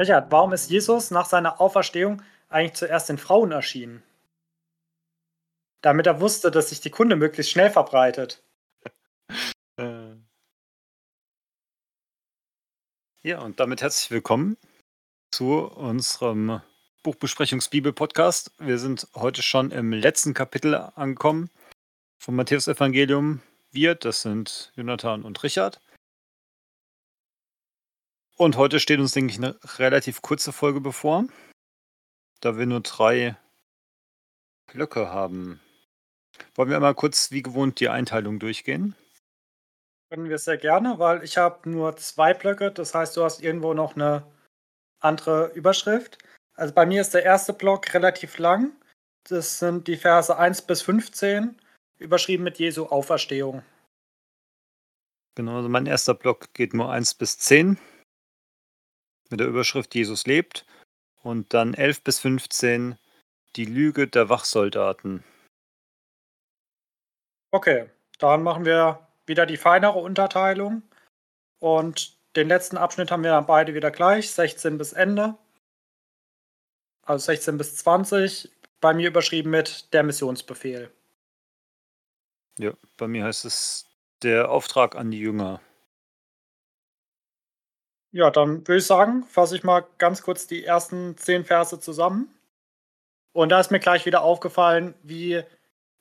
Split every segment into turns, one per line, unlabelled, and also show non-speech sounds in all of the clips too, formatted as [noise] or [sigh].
Richard, warum ist Jesus nach seiner Auferstehung eigentlich zuerst den Frauen erschienen? Damit er wusste, dass sich die Kunde möglichst schnell verbreitet. [laughs]
Äh. Ja, und damit herzlich willkommen zu unserem Buchbesprechungs-Bibel-Podcast. Wir sind heute schon im letzten Kapitel angekommen vom Matthäus-Evangelium. Wir, das sind Jonathan und Richard. Und heute steht uns, denke ich, eine relativ kurze Folge bevor, da wir nur drei Blöcke haben. Wollen wir einmal kurz wie gewohnt die Einteilung durchgehen?
Können wir sehr gerne, weil ich habe nur zwei Blöcke. Das heißt, du hast irgendwo noch eine andere Überschrift. Also bei mir ist der erste Block relativ lang. Das sind die Verse 1 bis 15, überschrieben mit Jesu Auferstehung.
Genau, also mein erster Block geht nur 1 bis 10 mit der Überschrift Jesus lebt und dann 11 bis 15 die Lüge der Wachsoldaten.
Okay, dann machen wir wieder die feinere Unterteilung und den letzten Abschnitt haben wir dann beide wieder gleich, 16 bis Ende. Also 16 bis 20, bei mir überschrieben mit der Missionsbefehl.
Ja, bei mir heißt es der Auftrag an die Jünger.
Ja, dann würde ich sagen, fasse ich mal ganz kurz die ersten zehn Verse zusammen. Und da ist mir gleich wieder aufgefallen, wie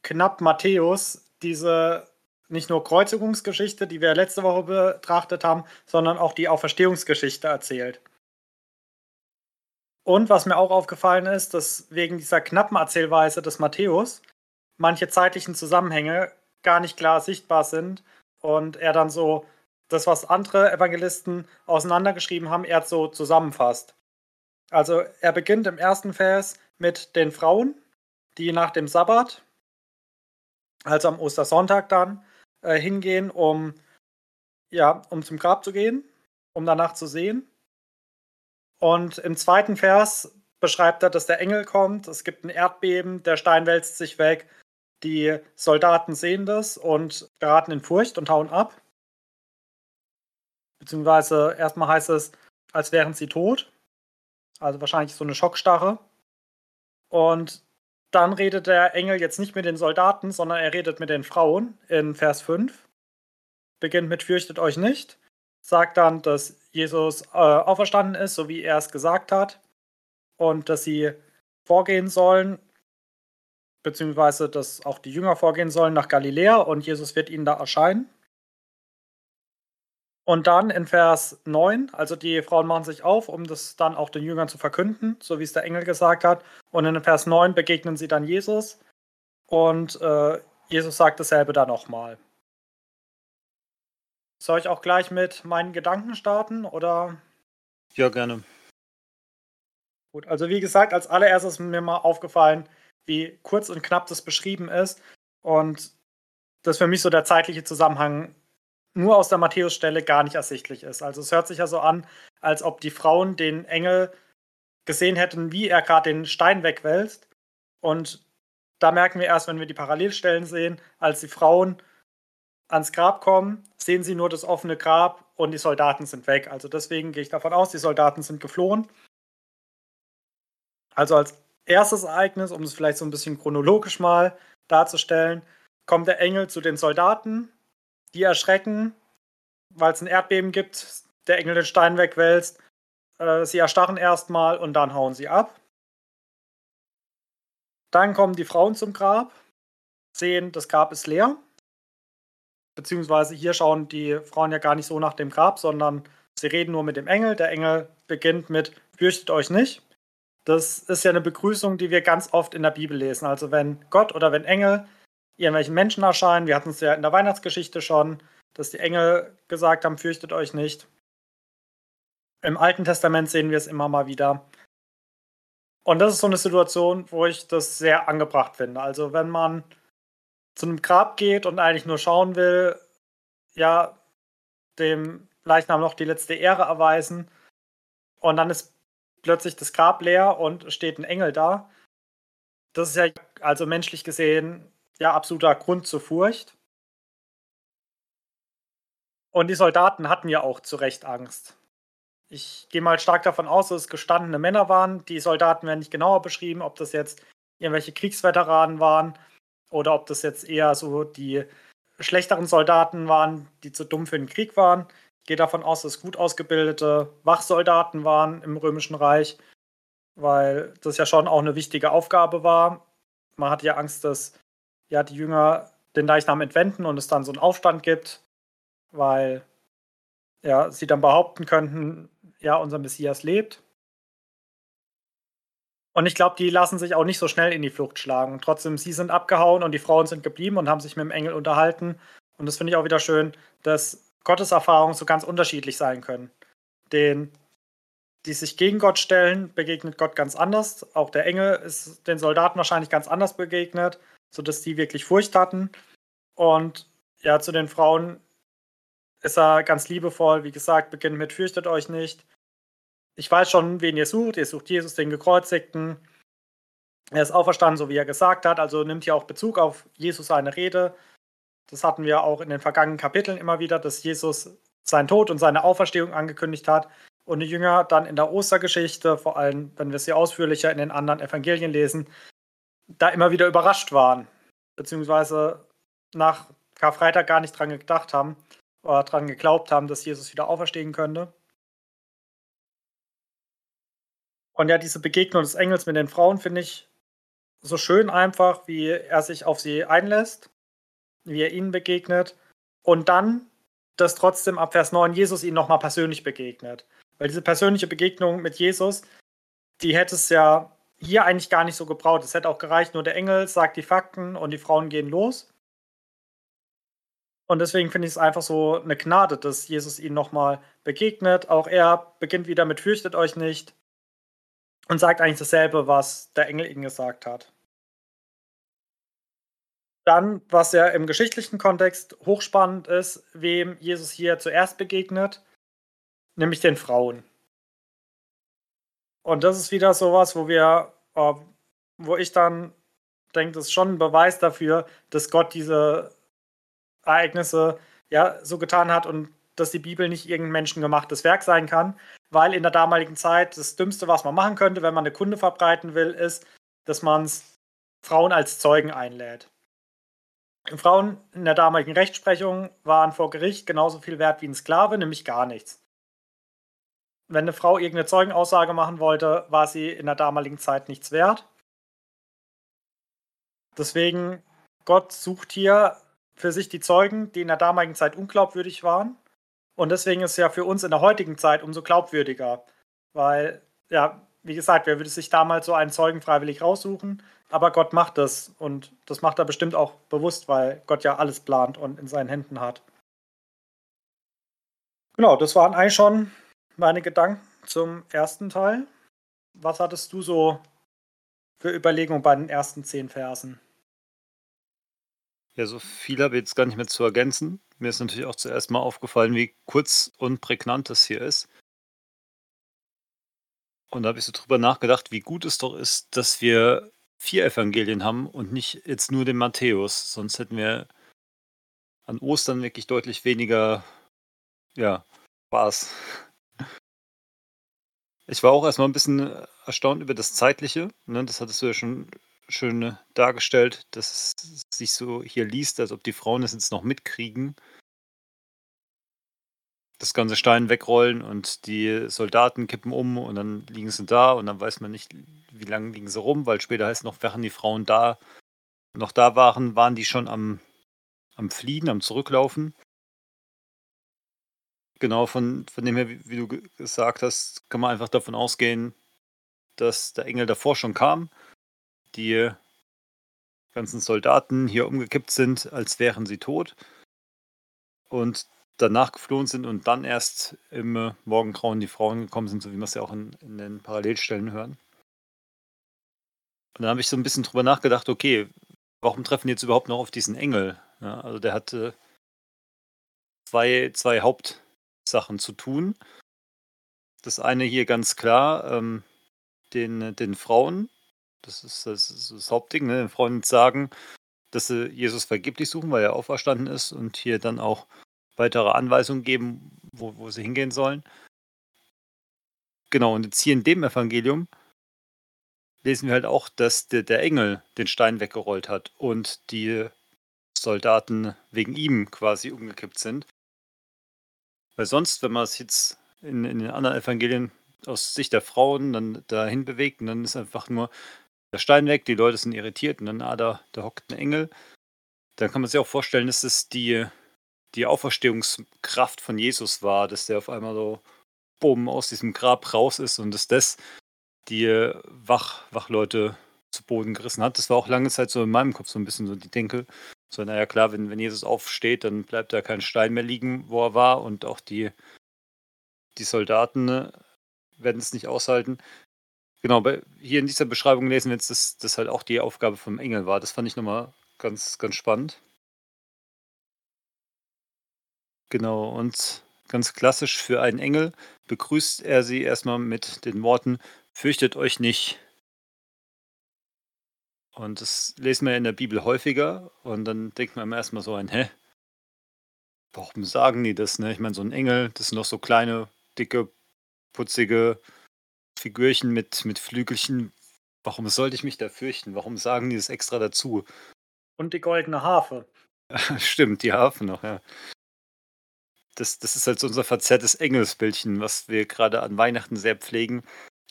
knapp Matthäus diese nicht nur Kreuzigungsgeschichte, die wir letzte Woche betrachtet haben, sondern auch die Auferstehungsgeschichte erzählt. Und was mir auch aufgefallen ist, dass wegen dieser knappen Erzählweise des Matthäus manche zeitlichen Zusammenhänge gar nicht klar sichtbar sind und er dann so das, was andere Evangelisten auseinandergeschrieben haben, er so zusammenfasst. Also er beginnt im ersten Vers mit den Frauen, die nach dem Sabbat, also am Ostersonntag dann, äh, hingehen, um, ja, um zum Grab zu gehen, um danach zu sehen. Und im zweiten Vers beschreibt er, dass der Engel kommt, es gibt ein Erdbeben, der Stein wälzt sich weg, die Soldaten sehen das und geraten in Furcht und hauen ab. Beziehungsweise erstmal heißt es, als wären sie tot. Also wahrscheinlich so eine Schockstarre. Und dann redet der Engel jetzt nicht mit den Soldaten, sondern er redet mit den Frauen in Vers 5. Beginnt mit Fürchtet euch nicht. Sagt dann, dass Jesus äh, auferstanden ist, so wie er es gesagt hat. Und dass sie vorgehen sollen, beziehungsweise dass auch die Jünger vorgehen sollen nach Galiläa und Jesus wird ihnen da erscheinen. Und dann in Vers 9, also die Frauen machen sich auf, um das dann auch den Jüngern zu verkünden, so wie es der Engel gesagt hat. Und in Vers 9 begegnen sie dann Jesus. Und äh, Jesus sagt dasselbe dann nochmal. Soll ich auch gleich mit meinen Gedanken starten oder?
Ja, gerne.
Gut, also wie gesagt, als allererstes ist mir mal aufgefallen, wie kurz und knapp das beschrieben ist. Und das für mich so der zeitliche Zusammenhang nur aus der Matthäus-Stelle gar nicht ersichtlich ist. Also es hört sich ja so an, als ob die Frauen den Engel gesehen hätten, wie er gerade den Stein wegwälzt. Und da merken wir erst, wenn wir die Parallelstellen sehen, als die Frauen ans Grab kommen, sehen sie nur das offene Grab und die Soldaten sind weg. Also deswegen gehe ich davon aus, die Soldaten sind geflohen. Also als erstes Ereignis, um es vielleicht so ein bisschen chronologisch mal darzustellen, kommt der Engel zu den Soldaten, die erschrecken, weil es ein Erdbeben gibt, der Engel den Stein wegwälzt. Äh, sie erstarren erstmal und dann hauen sie ab. Dann kommen die Frauen zum Grab, sehen, das Grab ist leer. Beziehungsweise hier schauen die Frauen ja gar nicht so nach dem Grab, sondern sie reden nur mit dem Engel. Der Engel beginnt mit Fürchtet euch nicht. Das ist ja eine Begrüßung, die wir ganz oft in der Bibel lesen. Also wenn Gott oder wenn Engel irgendwelchen Menschen erscheinen. Wir hatten es ja in der Weihnachtsgeschichte schon, dass die Engel gesagt haben, fürchtet euch nicht. Im Alten Testament sehen wir es immer mal wieder. Und das ist so eine Situation, wo ich das sehr angebracht finde. Also wenn man zu einem Grab geht und eigentlich nur schauen will, ja, dem Leichnam noch die letzte Ehre erweisen und dann ist plötzlich das Grab leer und steht ein Engel da. Das ist ja also menschlich gesehen ja, absoluter Grund zur Furcht. Und die Soldaten hatten ja auch zu Recht Angst. ich gehe mal stark davon aus, dass es gestandene Männer waren. Die Soldaten werden nicht genauer beschrieben, ob das jetzt irgendwelche Kriegsveteranen waren oder ob das jetzt eher so die schlechteren Soldaten waren, die zu dumm für den Krieg waren. Ich gehe davon aus, dass es gut ausgebildete Wachsoldaten waren im Römischen Reich, weil das ja schon auch eine wichtige Aufgabe war. Man hatte ja Angst, dass ja, die Jünger den Leichnam entwenden und es dann so einen Aufstand gibt, weil ja, sie dann behaupten könnten, ja, unser Messias lebt. Und ich glaube, die lassen sich auch nicht so schnell in die Flucht schlagen. Trotzdem, sie sind abgehauen und die Frauen sind geblieben und haben sich mit dem Engel unterhalten. Und das finde ich auch wieder schön, dass Gottes Erfahrungen so ganz unterschiedlich sein können. Den, die sich gegen Gott stellen, begegnet Gott ganz anders. Auch der Engel ist den Soldaten wahrscheinlich ganz anders begegnet, sodass die wirklich Furcht hatten. Und ja, zu den Frauen ist er ganz liebevoll. Wie gesagt, beginnt mit Fürchtet euch nicht. Ich weiß schon, wen ihr sucht. Ihr sucht Jesus, den Gekreuzigten. Er ist auferstanden, so wie er gesagt hat. Also nimmt hier auch Bezug auf Jesus seine Rede. Das hatten wir auch in den vergangenen Kapiteln immer wieder, dass Jesus seinen Tod und seine Auferstehung angekündigt hat. Und die Jünger dann in der Ostergeschichte, vor allem wenn wir sie ausführlicher in den anderen Evangelien lesen, da immer wieder überrascht waren. Beziehungsweise nach Karfreitag gar nicht dran gedacht haben oder daran geglaubt haben, dass Jesus wieder auferstehen könnte. Und ja, diese Begegnung des Engels mit den Frauen finde ich so schön einfach, wie er sich auf sie einlässt, wie er ihnen begegnet und dann, dass trotzdem ab Vers 9 Jesus ihnen nochmal persönlich begegnet. Weil diese persönliche Begegnung mit Jesus, die hätte es ja hier eigentlich gar nicht so gebraucht. Es hätte auch gereicht, nur der Engel sagt die Fakten und die Frauen gehen los. Und deswegen finde ich es einfach so eine Gnade, dass Jesus ihnen nochmal begegnet. Auch er beginnt wieder mit Fürchtet euch nicht und sagt eigentlich dasselbe, was der Engel ihnen gesagt hat. Dann, was ja im geschichtlichen Kontext hochspannend ist, wem Jesus hier zuerst begegnet, nämlich den Frauen. Und das ist wieder sowas, wo wir, äh, wo ich dann denke, das ist schon ein Beweis dafür, dass Gott diese Ereignisse ja so getan hat und dass die Bibel nicht irgendein menschengemachtes Werk sein kann, weil in der damaligen Zeit das Dümmste, was man machen könnte, wenn man eine Kunde verbreiten will, ist, dass man Frauen als Zeugen einlädt. Frauen in der damaligen Rechtsprechung waren vor Gericht genauso viel wert wie ein Sklave, nämlich gar nichts. Wenn eine Frau irgendeine Zeugenaussage machen wollte, war sie in der damaligen Zeit nichts wert. Deswegen, Gott sucht hier für sich die Zeugen, die in der damaligen Zeit unglaubwürdig waren. Und deswegen ist es ja für uns in der heutigen Zeit umso glaubwürdiger. Weil, ja, wie gesagt, wer würde sich damals so einen Zeugen freiwillig raussuchen? Aber Gott macht das. Und das macht er bestimmt auch bewusst, weil Gott ja alles plant und in seinen Händen hat. Genau, das waren eigentlich schon meine Gedanken zum ersten Teil. Was hattest du so für Überlegungen bei den ersten zehn Versen?
Ja, so viel habe ich jetzt gar nicht mehr zu ergänzen. Mir ist natürlich auch zuerst mal aufgefallen, wie kurz und prägnant das hier ist. Und da habe ich so drüber nachgedacht, wie gut es doch ist, dass wir vier Evangelien haben und nicht jetzt nur den Matthäus. Sonst hätten wir an Ostern wirklich deutlich weniger, ja, Spaß. Ich war auch erstmal ein bisschen erstaunt über das Zeitliche. Ne? Das hattest du ja schon schön dargestellt, dass es sich so hier liest, als ob die Frauen es jetzt noch mitkriegen. Das ganze Stein wegrollen und die Soldaten kippen um und dann liegen sie da und dann weiß man nicht, wie lange liegen sie rum, weil später heißt noch, während die Frauen da noch da waren, waren die schon am, am Fliehen, am Zurücklaufen. Genau, von, von dem her, wie, wie du gesagt hast, kann man einfach davon ausgehen, dass der Engel davor schon kam die ganzen Soldaten hier umgekippt sind, als wären sie tot und danach geflohen sind und dann erst im Morgengrauen die Frauen gekommen sind, so wie wir es ja auch in, in den Parallelstellen hören. Und dann habe ich so ein bisschen drüber nachgedacht, okay, warum treffen die jetzt überhaupt noch auf diesen Engel? Ja, also der hatte zwei, zwei Hauptsachen zu tun. Das eine hier ganz klar, ähm, den, den Frauen das ist das, ist das Hauptding, ne? Den Freunden sagen, dass sie Jesus vergeblich suchen, weil er auferstanden ist und hier dann auch weitere Anweisungen geben, wo, wo sie hingehen sollen. genau, und jetzt hier in dem Evangelium lesen wir halt auch, dass der, der Engel den Stein weggerollt hat und die Soldaten wegen ihm quasi umgekippt sind. Weil sonst, wenn man es jetzt in, in den anderen Evangelien aus Sicht der Frauen dann dahin bewegt und dann ist einfach nur der Stein weg, die Leute sind irritiert und dann, ah, da, da hockt ein Engel. Dann kann man sich auch vorstellen, dass es die, die Auferstehungskraft von Jesus war, dass der auf einmal so bumm aus diesem Grab raus ist und dass das die Wach, Wachleute zu Boden gerissen hat. Das war auch lange Zeit so in meinem Kopf so ein bisschen so die Denke. So, naja, klar, wenn, wenn Jesus aufsteht, dann bleibt da kein Stein mehr liegen, wo er war und auch die, die Soldaten ne, werden es nicht aushalten. Genau, bei, hier in dieser Beschreibung lesen wir jetzt, dass das halt auch die Aufgabe vom Engel war. Das fand ich nochmal ganz, ganz spannend. Genau, und ganz klassisch für einen Engel begrüßt er sie erstmal mit den Worten, fürchtet euch nicht. Und das lesen wir in der Bibel häufiger und dann denkt man immer erstmal so ein, hä? Warum sagen die das? Ne? Ich meine, so ein Engel, das sind doch so kleine, dicke, putzige Figürchen mit, mit Flügelchen. Warum sollte ich mich da fürchten? Warum sagen die das extra dazu?
Und die goldene Harfe. [laughs]
Stimmt, die Harfe noch, ja. Das, das ist halt so unser verzerrtes Engelsbildchen, was wir gerade an Weihnachten sehr pflegen.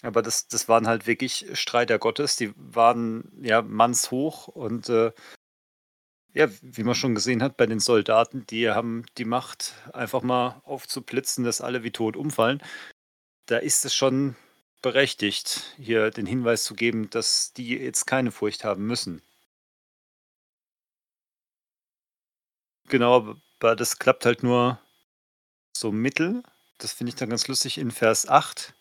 Aber das, das waren halt wirklich Streiter Gottes. Die waren ja mannshoch und äh, ja, wie man schon gesehen hat bei den Soldaten, die haben die Macht, einfach mal aufzublitzen, dass alle wie tot umfallen. Da ist es schon berechtigt, hier den Hinweis zu geben, dass die jetzt keine Furcht haben müssen. Genau, aber das klappt halt nur so mittel. Das finde ich dann ganz lustig in Vers 8.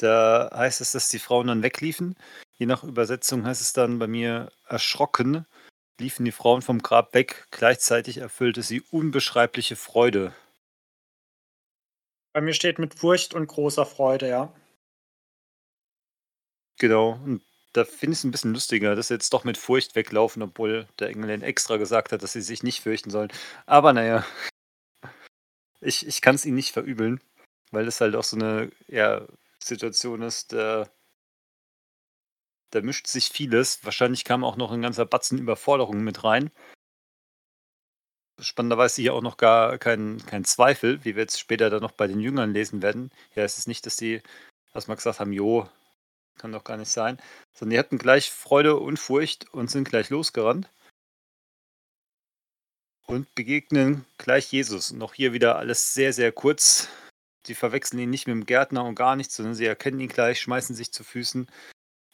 Da heißt es, dass die Frauen dann wegliefen. Je nach Übersetzung heißt es dann bei mir erschrocken, liefen die Frauen vom Grab weg. Gleichzeitig erfüllte sie unbeschreibliche Freude.
Bei mir steht mit Furcht und großer Freude, ja.
Genau, und da finde ich es ein bisschen lustiger, dass sie jetzt doch mit Furcht weglaufen, obwohl der Engel extra gesagt hat, dass sie sich nicht fürchten sollen. Aber naja, [laughs] ich, ich kann es ihnen nicht verübeln, weil es halt auch so eine ja, Situation ist, da, da mischt sich vieles. Wahrscheinlich kam auch noch ein ganzer Batzen Überforderungen mit rein. Spannenderweise hier auch noch gar kein, kein Zweifel, wie wir jetzt später dann noch bei den Jüngern lesen werden. Ja, es ist nicht, dass die erstmal gesagt haben, jo, kann doch gar nicht sein. Sondern die hatten gleich Freude und Furcht und sind gleich losgerannt. Und begegnen gleich Jesus. Auch hier wieder alles sehr, sehr kurz. Sie verwechseln ihn nicht mit dem Gärtner und gar nichts, sondern sie erkennen ihn gleich, schmeißen sich zu Füßen.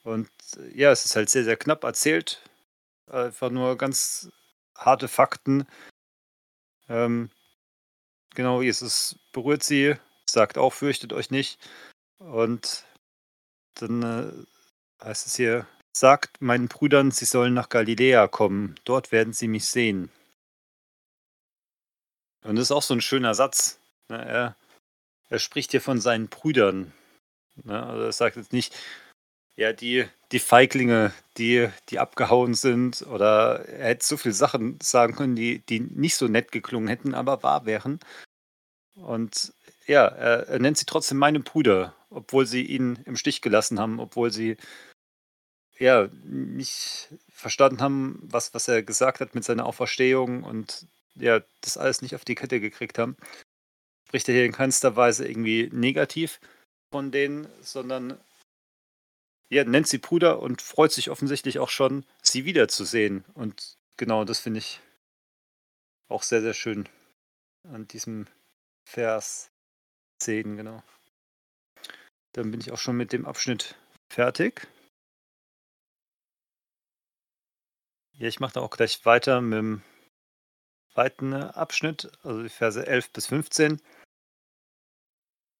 Und äh, ja, es ist halt sehr, sehr knapp erzählt. Einfach nur ganz harte Fakten. Ähm, genau, Jesus berührt sie, sagt auch, fürchtet euch nicht. Und dann äh, heißt es hier, sagt meinen Brüdern, sie sollen nach Galiläa kommen, dort werden sie mich sehen. Und das ist auch so ein schöner Satz. Ne? Er, er spricht hier von seinen Brüdern. Ne? Also er sagt jetzt nicht, ja, die, die Feiglinge, die, die abgehauen sind, oder er hätte so viele Sachen sagen können, die, die nicht so nett geklungen hätten, aber wahr wären. Und ja, er, er nennt sie trotzdem meine Brüder, obwohl sie ihn im Stich gelassen haben, obwohl sie ja nicht verstanden haben, was, was er gesagt hat mit seiner Auferstehung und ja, das alles nicht auf die Kette gekriegt haben. Spricht er hier in keinster Weise irgendwie negativ von denen, sondern ja, nennt sie Brüder und freut sich offensichtlich auch schon, sie wiederzusehen. Und genau das finde ich auch sehr, sehr schön an diesem Vers 10, genau. Dann bin ich auch schon mit dem Abschnitt fertig. Ja, ich mache da auch gleich weiter mit dem zweiten Abschnitt, also die Verse 11 bis 15.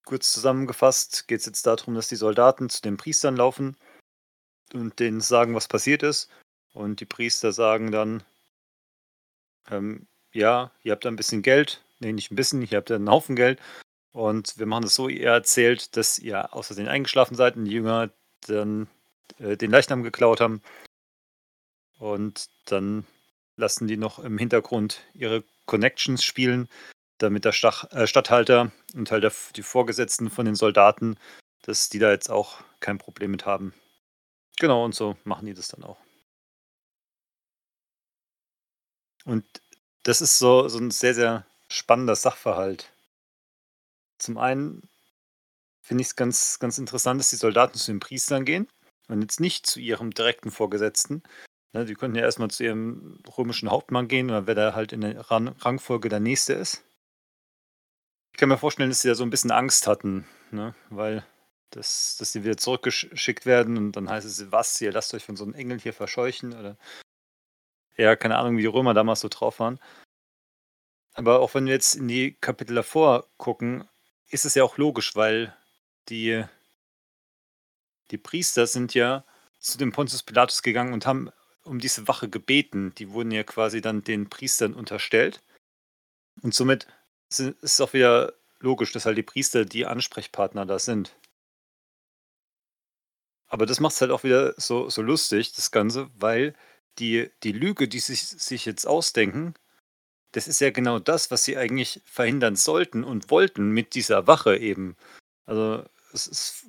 Kurz zusammengefasst geht es jetzt darum, dass die Soldaten zu den Priestern laufen und denen sagen, was passiert ist. Und die Priester sagen dann, ähm, ja, ihr habt ein bisschen Geld, nee, nicht ein bisschen, ihr habt einen Haufen Geld und wir machen es so, ihr erzählt, dass ihr außerdem eingeschlafen seid und die Jünger dann äh, den Leichnam geklaut haben. Und dann lassen die noch im Hintergrund ihre Connections spielen. damit der Stach, äh, Stadthalter und halt der, die Vorgesetzten von den Soldaten, dass die da jetzt auch kein Problem mit haben. Genau, und so machen die das dann auch. Und das ist so, so ein sehr, sehr spannender Sachverhalt. Zum einen finde ich es ganz, ganz interessant, dass die Soldaten zu den Priestern gehen und jetzt nicht zu ihrem direkten Vorgesetzten. Ne, die könnten ja erstmal zu ihrem römischen Hauptmann gehen oder wer da halt in der Rangfolge der Nächste ist. Ich kann mir vorstellen, dass sie da so ein bisschen Angst hatten, ne? weil das, dass sie wieder zurückgeschickt werden und dann heißt es, was, ihr lasst euch von so einem Engel hier verscheuchen oder ja, keine Ahnung, wie die Römer damals so drauf waren. Aber auch wenn wir jetzt in die Kapitel davor gucken, ist es ja auch logisch, weil die, die Priester sind ja zu dem Pontius Pilatus gegangen und haben um diese Wache gebeten. Die wurden ja quasi dann den Priestern unterstellt. Und somit ist es auch wieder logisch, dass halt die Priester die Ansprechpartner da sind. Aber das macht es halt auch wieder so, so lustig, das Ganze, weil die, die Lüge, die sie sich jetzt ausdenken, das ist ja genau das, was sie eigentlich verhindern sollten und wollten mit dieser Wache eben. Also es ist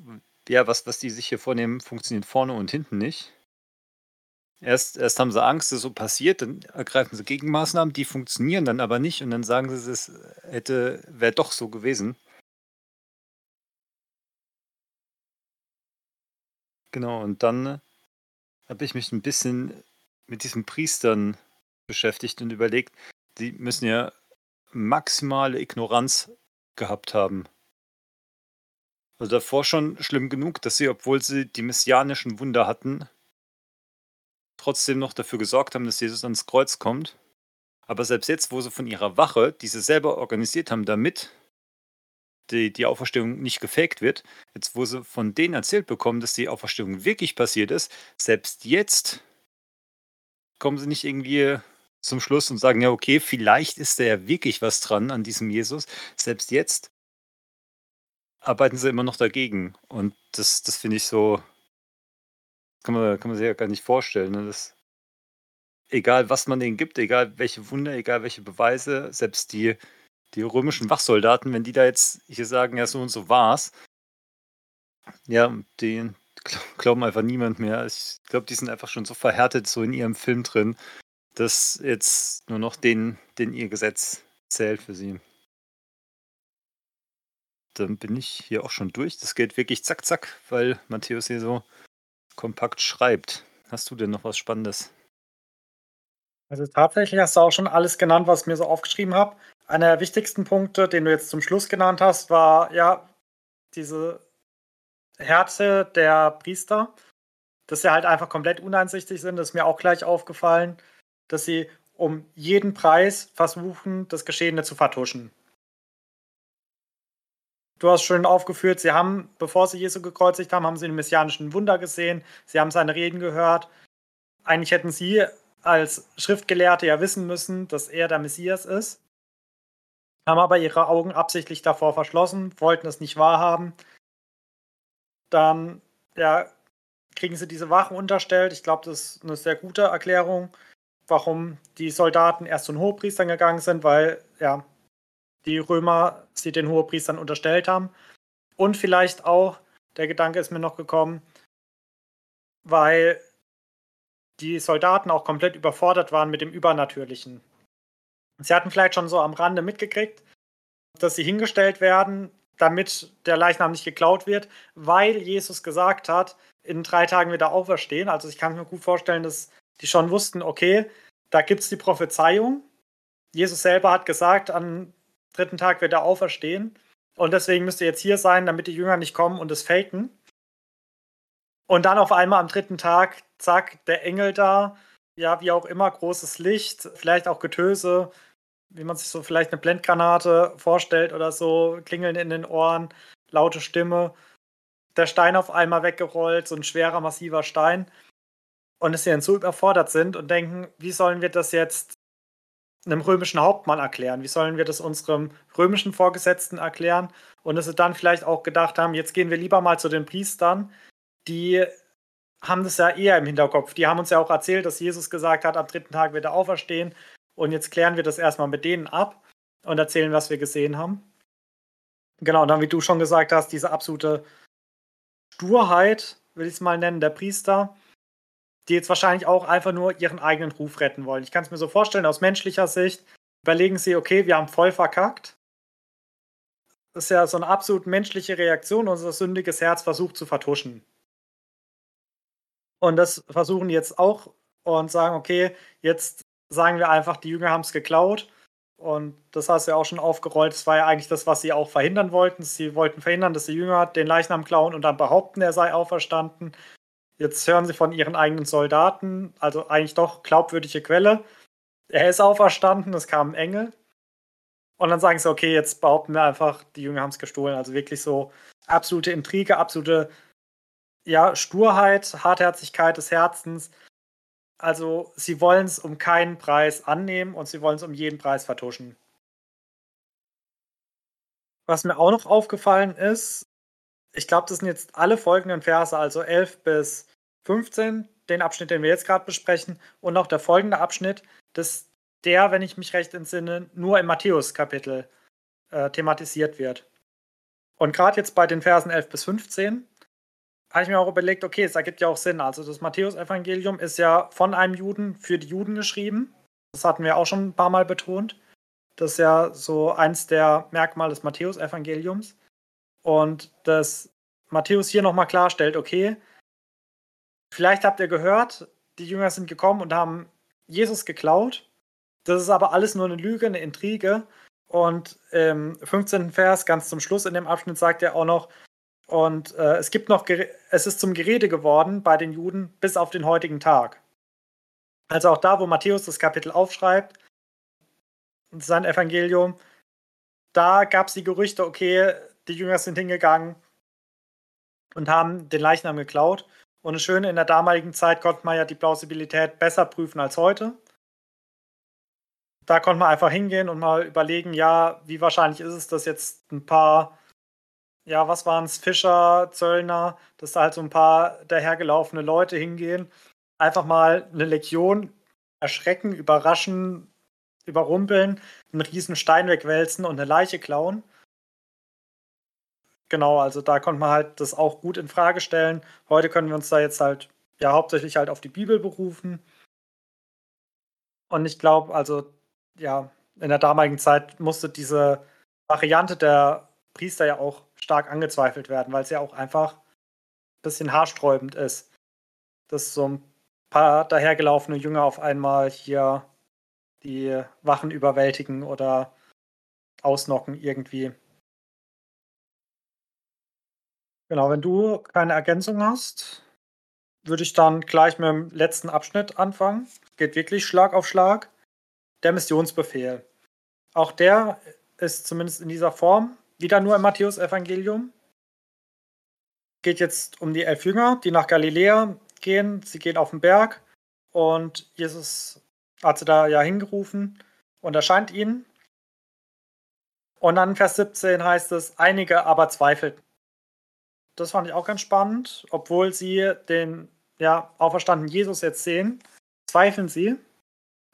ja was, was die sich hier vornehmen, funktioniert vorne und hinten nicht. Erst, erst haben sie Angst, dass so passiert, dann ergreifen sie Gegenmaßnahmen, die funktionieren dann aber nicht und dann sagen sie, es hätte, wäre doch so gewesen. Genau, und dann habe ich mich ein bisschen mit diesen Priestern beschäftigt und überlegt, die müssen ja maximale Ignoranz gehabt haben. Also davor schon schlimm genug, dass sie, obwohl sie die messianischen Wunder hatten, trotzdem noch dafür gesorgt haben, dass Jesus ans Kreuz kommt. Aber selbst jetzt, wo sie von ihrer Wache, die sie selber organisiert haben, damit die, die Auferstehung nicht gefaked wird, jetzt wo sie von denen erzählt bekommen, dass die Auferstehung wirklich passiert ist, selbst jetzt kommen sie nicht irgendwie zum Schluss und sagen, ja, okay, vielleicht ist da ja wirklich was dran an diesem Jesus. Selbst jetzt arbeiten sie immer noch dagegen. Und das, das finde ich so, kann man, kann man sich ja gar nicht vorstellen. Ne? Das, egal, was man denen gibt, egal welche Wunder, egal welche Beweise, selbst die, die römischen Wachsoldaten, wenn die da jetzt hier sagen, ja, so und so war's, ja, die glauben einfach niemand mehr. Ich glaube, die sind einfach schon so verhärtet so in ihrem Film drin, dass jetzt nur noch den, den ihr Gesetz zählt für sie. Dann bin ich hier auch schon durch. Das geht wirklich zack, zack, weil Matthäus hier so kompakt schreibt. Hast du denn noch was Spannendes?
Also tatsächlich hast du auch schon alles genannt, was ich mir so aufgeschrieben habe. Einer der wichtigsten Punkte, den du jetzt zum Schluss genannt hast, war ja diese Härte der Priester, dass sie halt einfach komplett uneinsichtig sind. Das ist mir auch gleich aufgefallen, dass sie um jeden Preis versuchen, das Geschehene zu vertuschen. Du hast schön aufgeführt, sie haben, bevor sie Jesu gekreuzigt haben, haben sie den messianischen Wunder gesehen, sie haben seine Reden gehört. Eigentlich hätten sie als Schriftgelehrte ja wissen müssen, dass er der Messias ist, haben aber ihre Augen absichtlich davor verschlossen, wollten es nicht wahrhaben. Dann ja, kriegen sie diese Wachen unterstellt. Ich glaube, das ist eine sehr gute Erklärung, warum die Soldaten erst zu den Hohepriestern gegangen sind, weil ja, die Römer sie den Hohepriestern unterstellt haben. Und vielleicht auch, der Gedanke ist mir noch gekommen, weil die Soldaten auch komplett überfordert waren mit dem Übernatürlichen. Sie hatten vielleicht schon so am Rande mitgekriegt, dass sie hingestellt werden, damit der Leichnam nicht geklaut wird, weil Jesus gesagt hat, in drei Tagen wird er auferstehen. Also ich kann mir gut vorstellen, dass die schon wussten, okay, da gibt es die Prophezeiung. Jesus selber hat gesagt, an dritten Tag wird er auferstehen. Und deswegen müsst ihr jetzt hier sein, damit die Jünger nicht kommen und es faken. Und dann auf einmal am dritten Tag, zack, der Engel da, ja, wie auch immer, großes Licht, vielleicht auch Getöse, wie man sich so vielleicht eine Blendgranate vorstellt oder so, klingeln in den Ohren, laute Stimme, der Stein auf einmal weggerollt, so ein schwerer, massiver Stein. Und dass sie dann so überfordert sind und denken, wie sollen wir das jetzt einem römischen Hauptmann erklären? Wie sollen wir das unserem römischen Vorgesetzten erklären? Und dass sie dann vielleicht auch gedacht haben, jetzt gehen wir lieber mal zu den Priestern, die haben das ja eher im Hinterkopf. Die haben uns ja auch erzählt, dass Jesus gesagt hat, am dritten Tag wird er auferstehen. Und jetzt klären wir das erstmal mit denen ab. und erzählen, was wir gesehen haben. Genau, und dann, wie du schon gesagt hast, diese absolute Sturheit, will ich es mal nennen, der Priester, die jetzt wahrscheinlich auch einfach nur ihren eigenen Ruf retten wollen. Ich kann es mir so vorstellen, aus menschlicher Sicht überlegen sie, okay, wir haben voll verkackt. Das ist ja so eine absolut menschliche Reaktion, unser sündiges Herz versucht zu vertuschen. Und das versuchen die jetzt auch und sagen, okay, jetzt sagen wir einfach, die Jünger haben es geklaut. Und das hast du ja auch schon aufgerollt. Das war ja eigentlich das, was sie auch verhindern wollten. Sie wollten verhindern, dass die Jünger den Leichnam klauen und dann behaupten, er sei auferstanden. Jetzt hören sie von ihren eigenen Soldaten, also eigentlich doch glaubwürdige Quelle. Er ist auferstanden, es kam ein Engel. Und dann sagen sie, okay, jetzt behaupten wir einfach, die Jünger haben es gestohlen. Also wirklich so absolute Intrige, absolute ja, Sturheit, Hartherzigkeit des Herzens. Also sie wollen es um keinen Preis annehmen und sie wollen es um jeden Preis vertuschen. Was mir auch noch aufgefallen ist, ich glaube, das sind jetzt alle folgenden Verse, also 11 bis 15, den Abschnitt, den wir jetzt gerade besprechen, und noch der folgende Abschnitt, dass der, wenn ich mich recht entsinne, nur im Matthäus-Kapitel äh, thematisiert wird. Und gerade jetzt bei den Versen 11 bis 15 habe ich mir auch überlegt, okay, es ergibt ja auch Sinn. Also das Matthäus-Evangelium ist ja von einem Juden für die Juden geschrieben. Das hatten wir auch schon ein paar Mal betont. Das ist ja so eins der Merkmale des Matthäus-Evangeliums. Und dass Matthäus hier nochmal klarstellt, okay, vielleicht habt ihr gehört, die Jünger sind gekommen und haben Jesus geklaut. Das ist aber alles nur eine Lüge, eine Intrige. Und im 15. Vers, ganz zum Schluss in dem Abschnitt, sagt er auch noch, und äh, es gibt noch, es ist zum Gerede geworden bei den Juden bis auf den heutigen Tag. Also auch da, wo Matthäus das Kapitel aufschreibt, sein Evangelium, da gab es die Gerüchte, okay, die Jünger sind hingegangen und haben den Leichnam geklaut. Und das Schöne, in der damaligen Zeit konnte man ja die Plausibilität besser prüfen als heute. Da konnte man einfach hingehen und mal überlegen, ja, wie wahrscheinlich ist es, dass jetzt ein paar ja, was waren es, Fischer, Zöllner, dass da halt so ein paar dahergelaufene Leute hingehen, einfach mal eine Legion erschrecken, überraschen, überrumpeln, einen riesen Stein wegwälzen und eine Leiche klauen. Genau, also da konnte man halt das auch gut in Frage stellen. Heute können wir uns da jetzt halt ja hauptsächlich halt auf die Bibel berufen. Und ich glaube, also ja, in der damaligen Zeit musste diese Variante der Priester ja auch stark angezweifelt werden, weil es ja auch einfach ein bisschen haarsträubend ist, dass so ein paar dahergelaufene Jünger auf einmal hier die Wachen überwältigen oder ausnocken irgendwie. Genau, wenn du keine Ergänzung hast, würde ich dann gleich mit dem letzten Abschnitt anfangen. Geht wirklich Schlag auf Schlag. Der Missionsbefehl. Auch der ist zumindest in dieser Form wieder nur im Matthäus-Evangelium. Geht jetzt um die elf Jünger, die nach Galiläa gehen. Sie gehen auf den Berg und Jesus hat sie da ja hingerufen und erscheint ihnen. Und dann Vers 17 heißt es, einige aber zweifelten. Das fand ich auch ganz spannend. Obwohl sie den ja, auferstandenen Jesus jetzt sehen, zweifeln sie.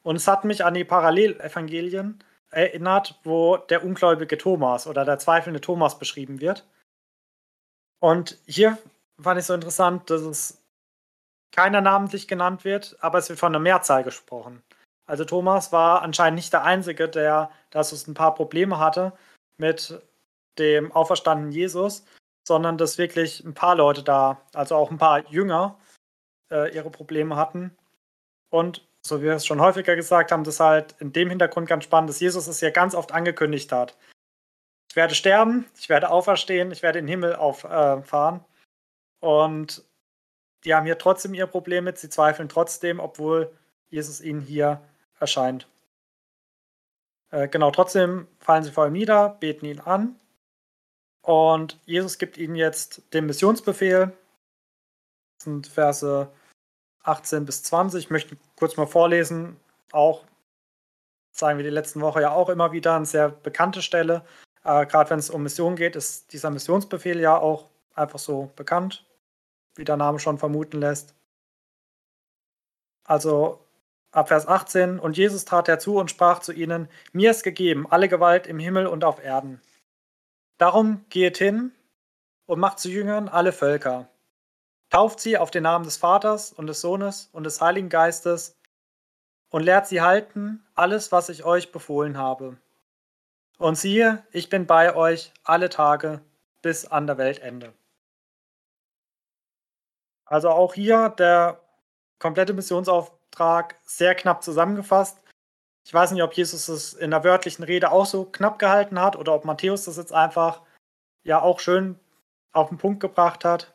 Und es hat mich an die Parallelevangelien erinnert, wo der ungläubige Thomas oder der zweifelnde Thomas beschrieben wird. Und hier fand ich so interessant, dass es keiner namentlich genannt wird, aber es wird von einer Mehrzahl gesprochen. Also Thomas war anscheinend nicht der Einzige, der dass es ein paar Probleme hatte mit dem auferstandenen Jesus, sondern dass wirklich ein paar Leute da, also auch ein paar Jünger, äh, ihre Probleme hatten. Und so wie wir es schon häufiger gesagt haben, das halt in dem Hintergrund ganz spannend, dass Jesus es ja ganz oft angekündigt hat. Ich werde sterben, ich werde auferstehen, ich werde in den Himmel auffahren. Äh, und die haben hier trotzdem ihr Problem mit, sie zweifeln trotzdem, obwohl Jesus ihnen hier erscheint. Äh, genau, trotzdem fallen sie vor ihm nieder, beten ihn an. Und Jesus gibt ihnen jetzt den Missionsbefehl. Das sind Verse 18 bis 20. Ich möchte kurz mal vorlesen. Auch sagen wir die letzten Woche ja auch immer wieder eine sehr bekannte Stelle. Äh, Gerade wenn es um Mission geht, ist dieser Missionsbefehl ja auch einfach so bekannt, wie der Name schon vermuten lässt. Also ab Vers 18, und Jesus trat herzu und sprach zu ihnen, mir ist gegeben alle Gewalt im Himmel und auf Erden. Darum geht hin und macht zu Jüngern alle Völker. Tauft sie auf den Namen des Vaters und des Sohnes und des Heiligen Geistes und lehrt sie halten alles, was ich euch befohlen habe. Und siehe, ich bin bei euch alle Tage bis an der Weltende. Also auch hier der komplette Missionsauftrag sehr knapp zusammengefasst. Ich weiß nicht, ob Jesus es in der wörtlichen Rede auch so knapp gehalten hat oder ob Matthäus das jetzt einfach ja auch schön auf den Punkt gebracht hat.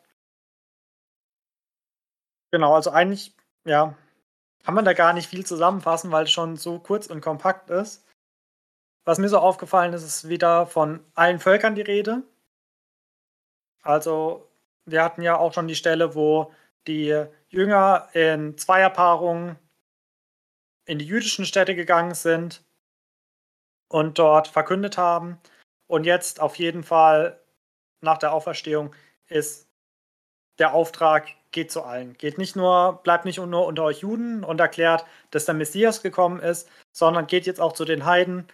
Genau, also eigentlich, ja, kann man da gar nicht viel zusammenfassen, weil es schon so kurz und kompakt ist. Was mir so aufgefallen ist, ist wieder von allen Völkern die Rede. Also, wir hatten ja auch schon die Stelle, wo die Jünger in Zweierpaarungen in die jüdischen Städte gegangen sind und dort verkündet haben. Und jetzt auf jeden Fall nach der Auferstehung ist der Auftrag, geht zu allen. Geht nicht nur, bleibt nicht nur unter euch Juden und erklärt, dass der Messias gekommen ist, sondern geht jetzt auch zu den Heiden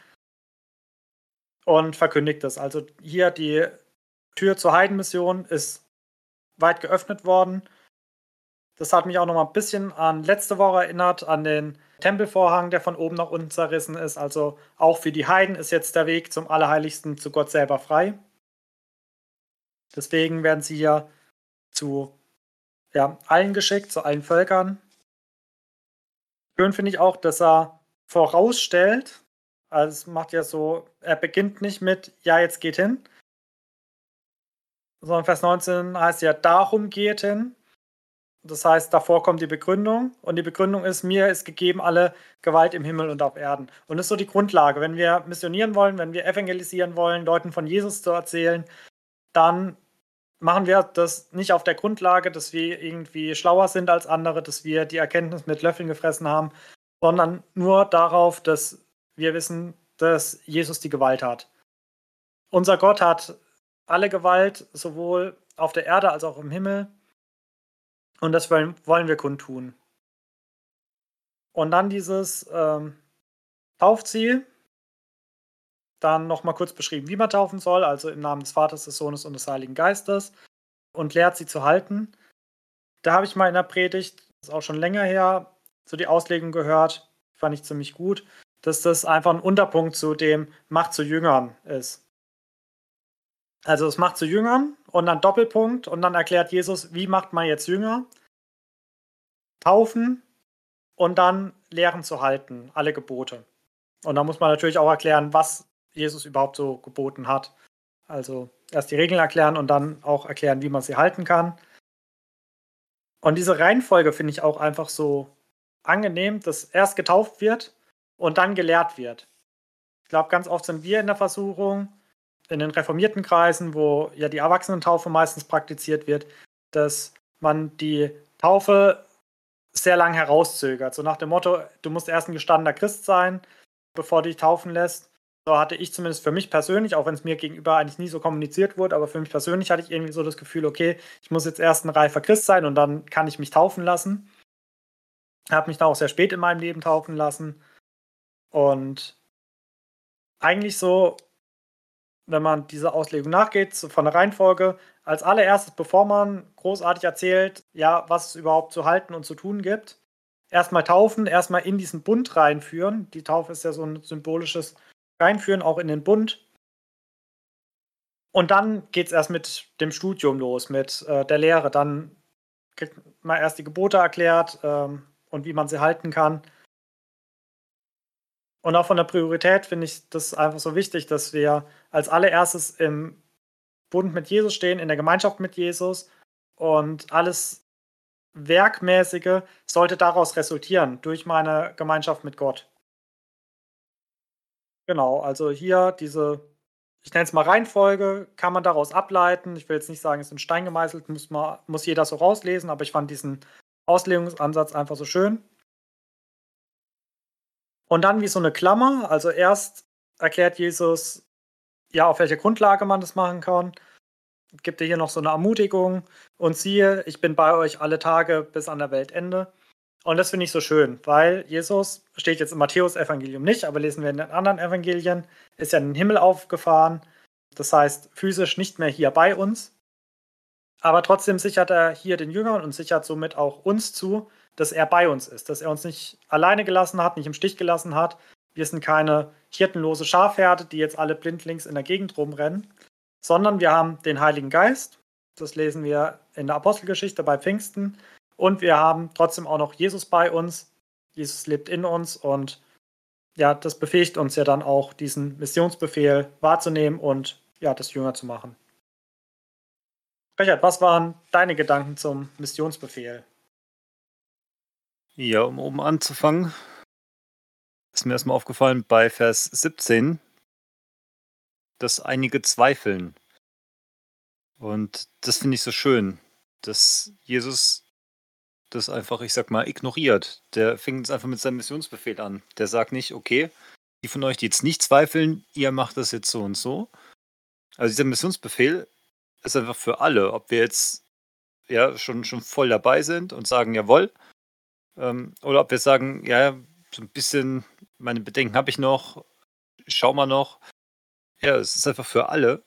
und verkündigt es. Also hier die Tür zur Heidenmission ist weit geöffnet worden. Das hat mich auch noch mal ein bisschen an letzte Woche erinnert, an den Tempelvorhang, der von oben nach unten zerrissen ist. Also auch für die Heiden ist jetzt der Weg zum Allerheiligsten zu Gott selber frei. Deswegen werden sie hier zu ja, allen geschickt, zu allen Völkern. Schön finde ich auch, dass er vorausstellt, also es macht ja so, er beginnt nicht mit, ja, jetzt geht hin, sondern Vers 19 heißt ja, darum geht hin. Das heißt, davor kommt die Begründung und die Begründung ist, mir ist gegeben alle Gewalt im Himmel und auf Erden. Und das ist so die Grundlage. Wenn wir missionieren wollen, wenn wir evangelisieren wollen, Leuten von Jesus zu erzählen, dann machen wir das nicht auf der Grundlage, dass wir irgendwie schlauer sind als andere, dass wir die Erkenntnis mit Löffeln gefressen haben, sondern nur darauf, dass wir wissen, dass Jesus die Gewalt hat. Unser Gott hat alle Gewalt, sowohl auf der Erde als auch im Himmel. Und das wollen, wollen wir kundtun. Und dann dieses ähm, Taufziel, dann nochmal kurz beschrieben, wie man taufen soll, also im Namen des Vaters, des Sohnes und des Heiligen Geistes und lehrt sie zu halten. Da habe ich mal in der Predigt, das ist auch schon länger her, so die Auslegung gehört, fand ich ziemlich gut, dass das einfach ein Unterpunkt zu dem Macht zu Jüngern ist. Also es macht zu Jüngern und dann Doppelpunkt und dann erklärt Jesus, wie macht man jetzt Jünger? Taufen und dann Lehren zu halten, alle Gebote. Und da muss man natürlich auch erklären, was Jesus überhaupt so geboten hat. Also erst die Regeln erklären und dann auch erklären, wie man sie halten kann. Und diese Reihenfolge finde ich auch einfach so angenehm, dass erst getauft wird und dann gelehrt wird. Ich glaube, ganz oft sind wir in der Versuchung, in den reformierten Kreisen, wo ja die Erwachsenentaufe meistens praktiziert wird, dass man die Taufe sehr lang herauszögert. So nach dem Motto, du musst erst ein gestandener Christ sein, bevor du dich taufen lässt. So hatte ich zumindest für mich persönlich, auch wenn es mir gegenüber eigentlich nie so kommuniziert wurde, aber für mich persönlich hatte ich irgendwie so das Gefühl, okay, ich muss jetzt erst ein reifer Christ sein und dann kann ich mich taufen lassen. Habe mich da auch sehr spät in meinem Leben taufen lassen. Und eigentlich so wenn man dieser Auslegung nachgeht, von der Reihenfolge, als allererstes, bevor man großartig erzählt, ja, was es überhaupt zu halten und zu tun gibt, erstmal taufen, erstmal in diesen Bund reinführen. Die Taufe ist ja so ein symbolisches Reinführen, auch in den Bund. Und dann geht es erst mit dem Studium los, mit äh, der Lehre. Dann kriegt man erst die Gebote erklärt ähm, und wie man sie halten kann. Und auch von der Priorität finde ich das einfach so wichtig, dass wir als allererstes im Bund mit Jesus stehen, in der Gemeinschaft mit Jesus und alles Werkmäßige sollte daraus resultieren, durch meine Gemeinschaft mit Gott. Genau, also hier diese, ich nenne es mal Reihenfolge, kann man daraus ableiten. Ich will jetzt nicht sagen, es ist in Stein gemeißelt, muss, man, muss jeder so rauslesen, aber ich fand diesen Auslegungsansatz einfach so schön. Und dann wie so eine Klammer, also erst erklärt Jesus, ja, auf welcher Grundlage man das machen kann. Gibt er hier noch so eine Ermutigung und siehe, ich bin bei euch alle Tage bis an der Weltende. Und das finde ich so schön, weil Jesus, steht jetzt im Matthäus-Evangelium nicht, aber lesen wir in den anderen Evangelien, ist ja in den Himmel aufgefahren. Das heißt, physisch nicht mehr hier bei uns. Aber trotzdem sichert er hier den Jüngern und sichert somit auch uns zu, dass er bei uns ist, dass er uns nicht alleine gelassen hat, nicht im Stich gelassen hat. Wir sind keine hirtenlose Schafherde, die jetzt alle blindlings in der Gegend rumrennen, sondern wir haben den Heiligen Geist. Das lesen wir in der Apostelgeschichte bei Pfingsten. Und wir haben trotzdem auch noch Jesus bei uns. Jesus lebt in uns und ja, das befähigt uns ja dann auch, diesen Missionsbefehl wahrzunehmen und ja, das Jünger zu machen. Richard, was waren deine Gedanken zum Missionsbefehl?
Ja, um oben anzufangen, ist mir erstmal aufgefallen bei Vers 17, dass einige zweifeln. Und das finde ich so schön, dass Jesus das einfach, ich sag mal, ignoriert. Der fängt jetzt einfach mit seinem Missionsbefehl an. Der sagt nicht, okay, die von euch, die jetzt nicht zweifeln, ihr macht das jetzt so und so. Also dieser Missionsbefehl ist einfach für alle, ob wir jetzt ja schon, schon voll dabei sind und sagen, jawohl, ähm, oder ob wir sagen, ja, so ein bisschen, meine Bedenken habe ich noch, schau mal noch. Ja, es ist einfach für alle.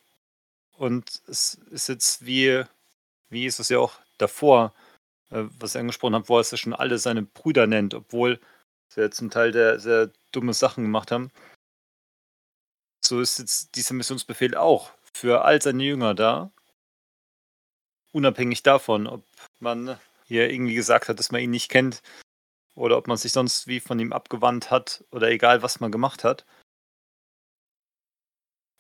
Und es ist jetzt wie, wie ist es ja auch davor, äh, was ich angesprochen habe, wo er es schon alle seine Brüder nennt, obwohl sie ja zum Teil der, sehr dumme Sachen gemacht haben. So ist jetzt dieser Missionsbefehl auch für all seine Jünger da. Unabhängig davon, ob man hier irgendwie gesagt hat, dass man ihn nicht kennt oder ob man sich sonst wie von ihm abgewandt hat oder egal, was man gemacht hat.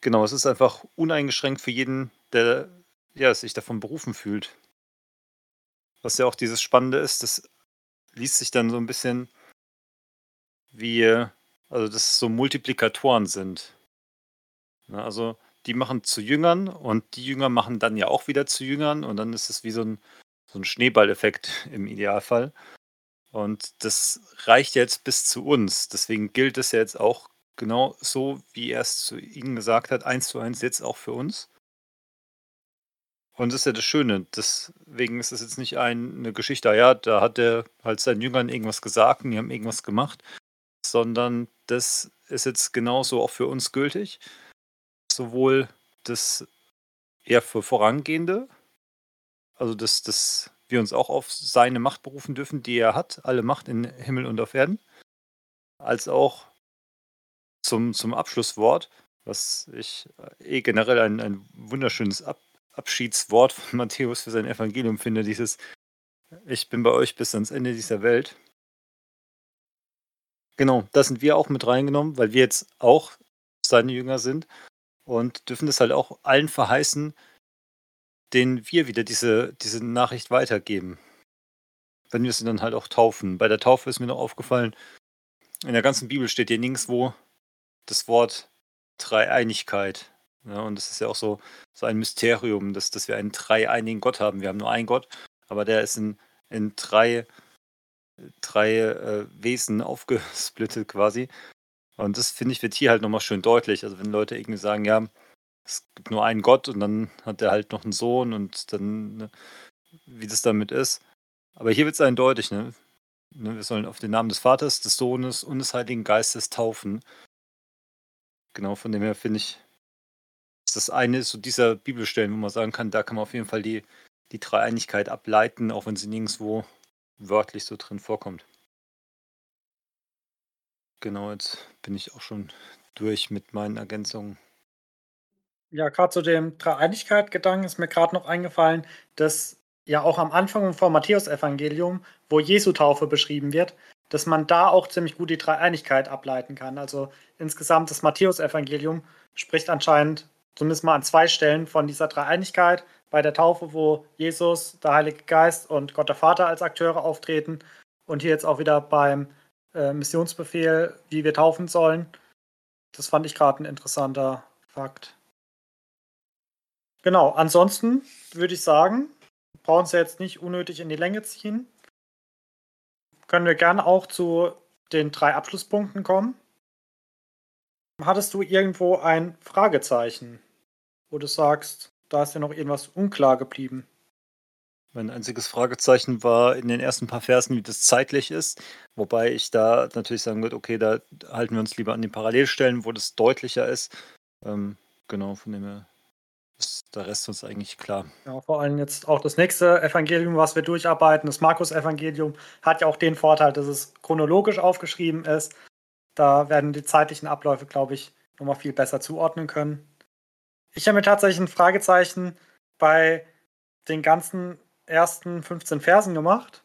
Genau, es ist einfach uneingeschränkt für jeden, der ja, sich davon berufen fühlt. Was ja auch dieses Spannende ist, das liest sich dann so ein bisschen wie, also dass es so Multiplikatoren sind. Ja, also die machen zu Jüngern und die Jünger machen dann ja auch wieder zu Jüngern und dann ist es wie so ein, so ein Schneeballeffekt [laughs] im Idealfall. Und das reicht jetzt bis zu uns. Deswegen gilt es ja jetzt auch genau so, wie er es zu Ihnen gesagt hat, eins zu eins jetzt auch für uns. Und das ist ja das Schöne. Deswegen ist es jetzt nicht ein, eine Geschichte, ja, da hat er halt seinen Jüngern irgendwas gesagt und die haben irgendwas gemacht, sondern das ist jetzt genauso auch für uns gültig. Sowohl das eher für Vorangehende, also dass, dass wir uns auch auf seine Macht berufen dürfen, die er hat, alle Macht in Himmel und auf Erden, als auch zum, zum Abschlusswort, was ich eh generell ein, ein wunderschönes Ab Abschiedswort von Matthäus für sein Evangelium finde, dieses Ich bin bei euch bis ans Ende dieser Welt. Genau, da sind wir auch mit reingenommen, weil wir jetzt auch seine Jünger sind und dürfen das halt auch allen verheißen, denen wir wieder diese, diese Nachricht weitergeben. Wenn wir sie dann halt auch taufen. Bei der Taufe ist mir noch aufgefallen, in der ganzen Bibel steht hier nirgendwo das Wort Dreieinigkeit. Ja, und das ist ja auch so, so ein Mysterium, dass, dass wir einen dreieinigen Gott haben. Wir haben nur einen Gott, aber der ist in, in drei, drei äh, Wesen [laughs] aufgesplittet quasi. Und das finde ich wird hier halt nochmal schön deutlich. Also wenn Leute irgendwie sagen, ja, es gibt nur einen Gott und dann hat er halt noch einen Sohn und dann, ne, wie das damit ist. Aber hier wird es eindeutig, ne? ne? Wir sollen auf den Namen des Vaters, des Sohnes und des Heiligen Geistes taufen. Genau, von dem her finde ich, das eine so dieser Bibelstellen, wo man sagen kann, da kann man auf jeden Fall die, die Dreieinigkeit ableiten, auch wenn sie nirgendwo wörtlich so drin vorkommt. Genau, jetzt bin ich auch schon durch mit meinen Ergänzungen.
Ja, gerade zu dem Dreieinigkeit-Gedanken ist mir gerade noch eingefallen, dass ja auch am Anfang vom Matthäus-Evangelium, wo Jesu Taufe beschrieben wird, dass man da auch ziemlich gut die Dreieinigkeit ableiten kann. Also insgesamt das Matthäus-Evangelium spricht anscheinend zumindest mal an zwei Stellen von dieser Dreieinigkeit. Bei der Taufe, wo Jesus, der Heilige Geist und Gott der Vater als Akteure auftreten. Und hier jetzt auch wieder beim äh, Missionsbefehl, wie wir taufen sollen. Das fand ich gerade ein interessanter Fakt. Genau, ansonsten würde ich sagen, brauchen Sie jetzt nicht unnötig in die Länge ziehen. Können wir gerne auch zu den drei Abschlusspunkten kommen. Hattest du irgendwo ein Fragezeichen, wo du sagst, da ist ja noch irgendwas unklar geblieben?
Mein einziges Fragezeichen war in den ersten paar Versen, wie das zeitlich ist. Wobei ich da natürlich sagen würde, okay, da halten wir uns lieber an den Parallelstellen, wo das deutlicher ist. Ähm, genau, von dem her ist der Rest uns eigentlich klar.
Ja, vor allem jetzt auch das nächste Evangelium, was wir durcharbeiten, das Markus-Evangelium, hat ja auch den Vorteil, dass es chronologisch aufgeschrieben ist. Da werden die zeitlichen Abläufe, glaube ich, nochmal viel besser zuordnen können. Ich habe mir tatsächlich ein Fragezeichen bei den ganzen ersten 15 Versen gemacht,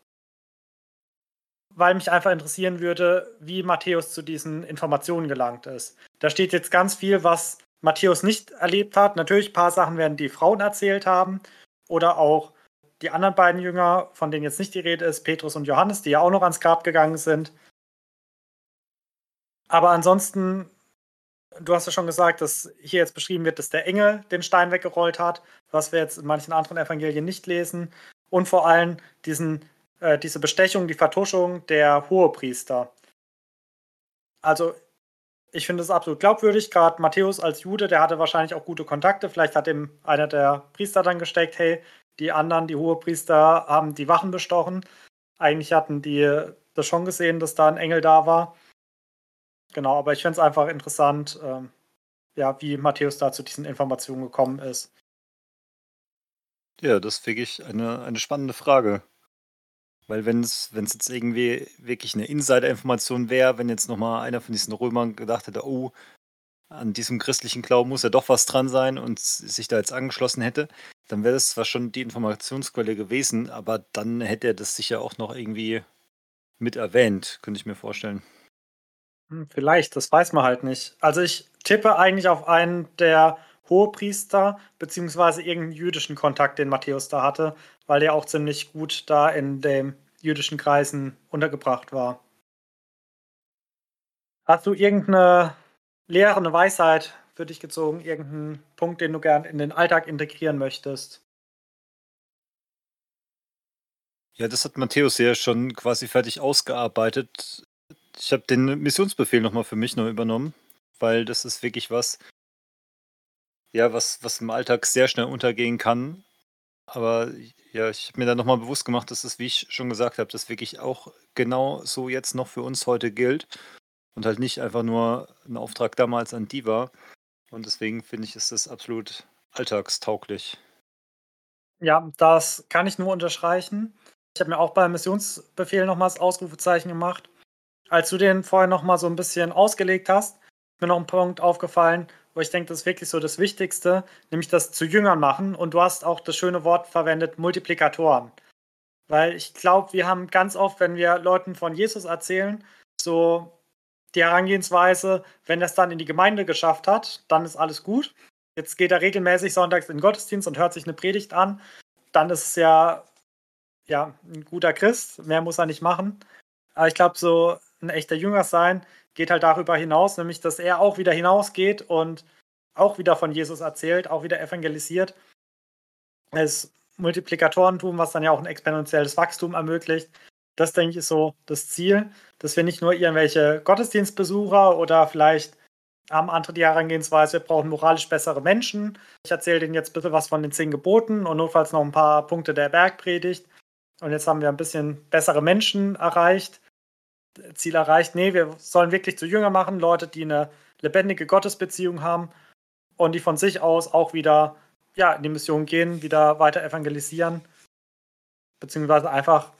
weil mich einfach interessieren würde, wie Matthäus zu diesen Informationen gelangt ist. Da steht jetzt ganz viel, was Matthäus nicht erlebt hat. Natürlich ein paar Sachen werden die Frauen erzählt haben oder auch die anderen beiden Jünger, von denen jetzt nicht die Rede ist, Petrus und Johannes, die ja auch noch ans Grab gegangen sind. Aber ansonsten, du hast ja schon gesagt, dass hier jetzt beschrieben wird, dass der Engel den Stein weggerollt hat, was wir jetzt in manchen anderen Evangelien nicht lesen. Und vor allem diesen, äh, diese Bestechung, die Vertuschung der Hohepriester. Also ich finde es absolut glaubwürdig. Gerade Matthäus als Jude, der hatte wahrscheinlich auch gute Kontakte. Vielleicht hat ihm einer der Priester dann gesteckt, hey, die anderen, die Hohepriester, haben die Wachen bestochen. Eigentlich hatten die das schon gesehen, dass da ein Engel da war. Genau, aber ich finde es einfach interessant, ähm, ja, wie Matthäus da zu diesen Informationen gekommen ist.
Ja, das ist wirklich eine, eine spannende Frage. Weil wenn es jetzt irgendwie wirklich eine Insider-Information wäre, wenn jetzt nochmal einer von diesen Römern gedacht hätte, oh, an diesem christlichen Glauben muss ja doch was dran sein und sich da jetzt angeschlossen hätte, dann wäre das zwar schon die Informationsquelle gewesen, aber dann hätte er das sicher auch noch irgendwie mit erwähnt, könnte ich mir vorstellen.
Hm, vielleicht, das weiß man halt nicht. Also ich tippe eigentlich auf einen der Hohepriester, beziehungsweise irgendeinen jüdischen Kontakt, den Matthäus da hatte, weil der auch ziemlich gut da in den jüdischen Kreisen untergebracht war. Hast du irgendeine Lehre, eine Weisheit für dich gezogen, irgendeinen Punkt, den du gern in den Alltag integrieren möchtest?
Ja, das hat Matthäus ja schon quasi fertig ausgearbeitet. Ich habe den Missionsbefehl nochmal für mich noch übernommen, weil das ist wirklich was, ja, was, was im Alltag sehr schnell untergehen kann. Aber ja, ich habe mir dann nochmal bewusst gemacht, dass es, wie ich schon gesagt habe, das wirklich auch genau so jetzt noch für uns heute gilt und halt nicht einfach nur ein Auftrag damals an die war. Und deswegen finde ich, ist das absolut alltagstauglich.
Ja, das kann ich nur unterstreichen. Ich habe mir auch beim Missionsbefehl nochmals Ausrufezeichen gemacht. Als du den vorher nochmal so ein bisschen ausgelegt hast, ist mir noch ein Punkt aufgefallen, wo ich denke, das ist wirklich so das Wichtigste, nämlich das zu Jüngern machen. Und du hast auch das schöne Wort verwendet, Multiplikatoren. Weil ich glaube, wir haben ganz oft, wenn wir Leuten von Jesus erzählen, so die Herangehensweise, wenn er es dann in die Gemeinde geschafft hat, dann ist alles gut. Jetzt geht er regelmäßig sonntags in den Gottesdienst und hört sich eine Predigt an. Dann ist es ja, ja ein guter Christ. Mehr muss er nicht machen. Aber ich glaube, so ein echter Jünger sein geht halt darüber hinaus, nämlich dass er auch wieder hinausgeht und auch wieder von Jesus erzählt, auch wieder evangelisiert. Das Multiplikatorentum, was dann ja auch ein exponentielles Wachstum ermöglicht. Das, denke ich, ist so das Ziel, dass wir nicht nur irgendwelche Gottesdienstbesucher oder vielleicht haben andere die Herangehensweise, wir brauchen moralisch bessere Menschen. Ich erzähle denen jetzt bitte was von den zehn Geboten und notfalls noch ein paar Punkte der Bergpredigt. Und jetzt haben wir ein bisschen bessere Menschen erreicht. Ziel erreicht. Nee, wir sollen wirklich zu Jünger machen, Leute, die eine lebendige Gottesbeziehung haben und die von sich aus auch wieder ja, in die Mission gehen, wieder weiter evangelisieren, beziehungsweise einfach,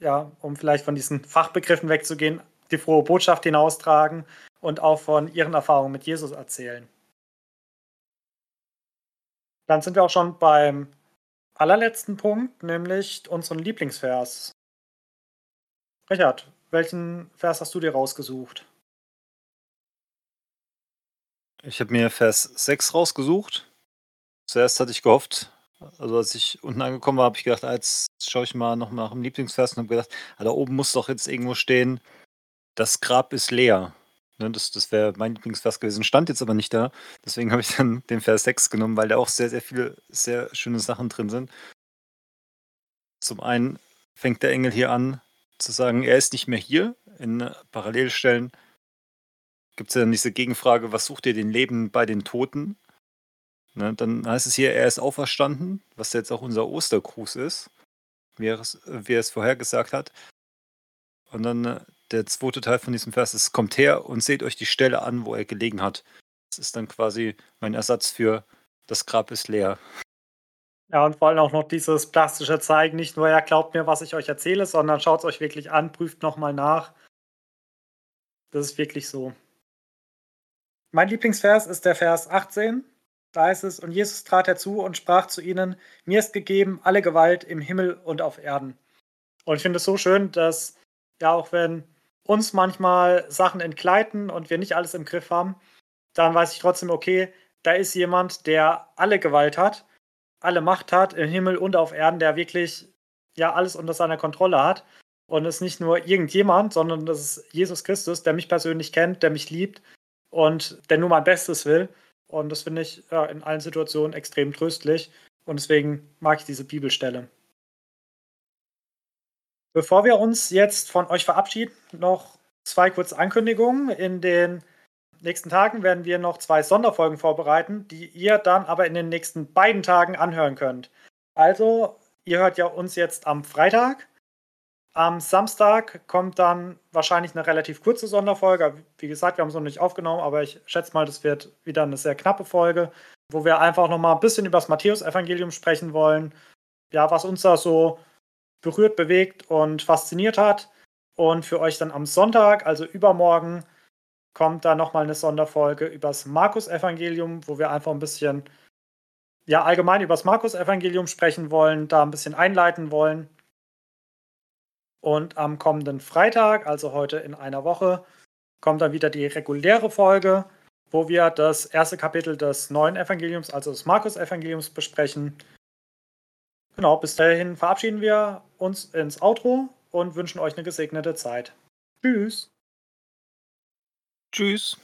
ja, um vielleicht von diesen Fachbegriffen wegzugehen, die frohe Botschaft hinaustragen und auch von ihren Erfahrungen mit Jesus erzählen. Dann sind wir auch schon beim allerletzten Punkt, nämlich unseren Lieblingsvers. Richard, welchen Vers hast du dir rausgesucht?
Ich habe mir Vers 6 rausgesucht. Zuerst hatte ich gehofft, also als ich unten angekommen war, habe ich gedacht, ah, jetzt schaue ich mal noch nach dem Lieblingsvers und habe gedacht, ah, da oben muss doch jetzt irgendwo stehen, das Grab ist leer. Ne, das das wäre mein Lieblingsvers gewesen, stand jetzt aber nicht da. Deswegen habe ich dann [laughs] den Vers 6 genommen, weil da auch sehr, sehr viele sehr schöne Sachen drin sind. Zum einen fängt der Engel hier an, zu sagen, er ist nicht mehr hier. In Parallelstellen gibt es ja dann diese Gegenfrage, was sucht ihr den Leben bei den Toten? Ne, dann heißt es hier, er ist auferstanden, was jetzt auch unser Ostergruß ist. wie er es, wie er es vorher gesagt hat. Und dann äh, der zweite Teil von diesem Vers ist, kommt her und seht euch die Stelle an, wo er gelegen hat. Das ist dann quasi mein Ersatz für das Grab ist leer.
Ja, und vor allem auch noch dieses plastische Zeigen, nicht nur, ja, glaubt mir, was ich euch erzähle, sondern schaut es euch wirklich an, prüft nochmal nach. Das ist wirklich so. Mein Lieblingsvers ist der Vers 18. Da heißt es, und Jesus trat herzu und sprach zu ihnen, mir ist gegeben alle Gewalt im Himmel und auf Erden. Und ich finde es so schön, dass, ja, auch wenn uns manchmal Sachen entgleiten und wir nicht alles im Griff haben, dann weiß ich trotzdem, okay, da ist jemand, der alle Gewalt hat, alle Macht hat im Himmel und auf Erden, der wirklich ja alles unter seiner Kontrolle hat. Und es ist nicht nur irgendjemand, sondern das ist Jesus Christus, der mich persönlich kennt, der mich liebt und der nur mein Bestes will. Und das finde ich ja, in allen Situationen extrem tröstlich. Und deswegen mag ich diese Bibelstelle. Bevor wir uns jetzt von euch verabschieden, noch zwei kurze Ankündigungen. In den nächsten Tagen werden wir noch zwei Sonderfolgen vorbereiten, die ihr dann aber in den nächsten beiden Tagen anhören könnt. Also, ihr hört ja uns jetzt am Freitag am Samstag kommt dann wahrscheinlich eine relativ kurze Sonderfolge. Wie gesagt, wir haben es noch nicht aufgenommen, aber ich schätze mal, das wird wieder eine sehr knappe Folge, wo wir einfach noch mal ein bisschen über das Matthäus-Evangelium sprechen wollen. Ja, was uns da so berührt, bewegt und fasziniert hat. Und für euch dann am Sonntag, also übermorgen, kommt da nochmal eine Sonderfolge über das Markus-Evangelium, wo wir einfach ein bisschen, ja, allgemein das Markus-Evangelium sprechen wollen, da ein bisschen einleiten wollen. Und am kommenden Freitag, also heute in einer Woche, kommt dann wieder die reguläre Folge, wo wir das erste Kapitel des neuen Evangeliums, also des Markus-Evangeliums, besprechen. Genau, bis dahin verabschieden wir uns ins Outro und wünschen euch eine gesegnete Zeit. Tschüss.
Tschüss.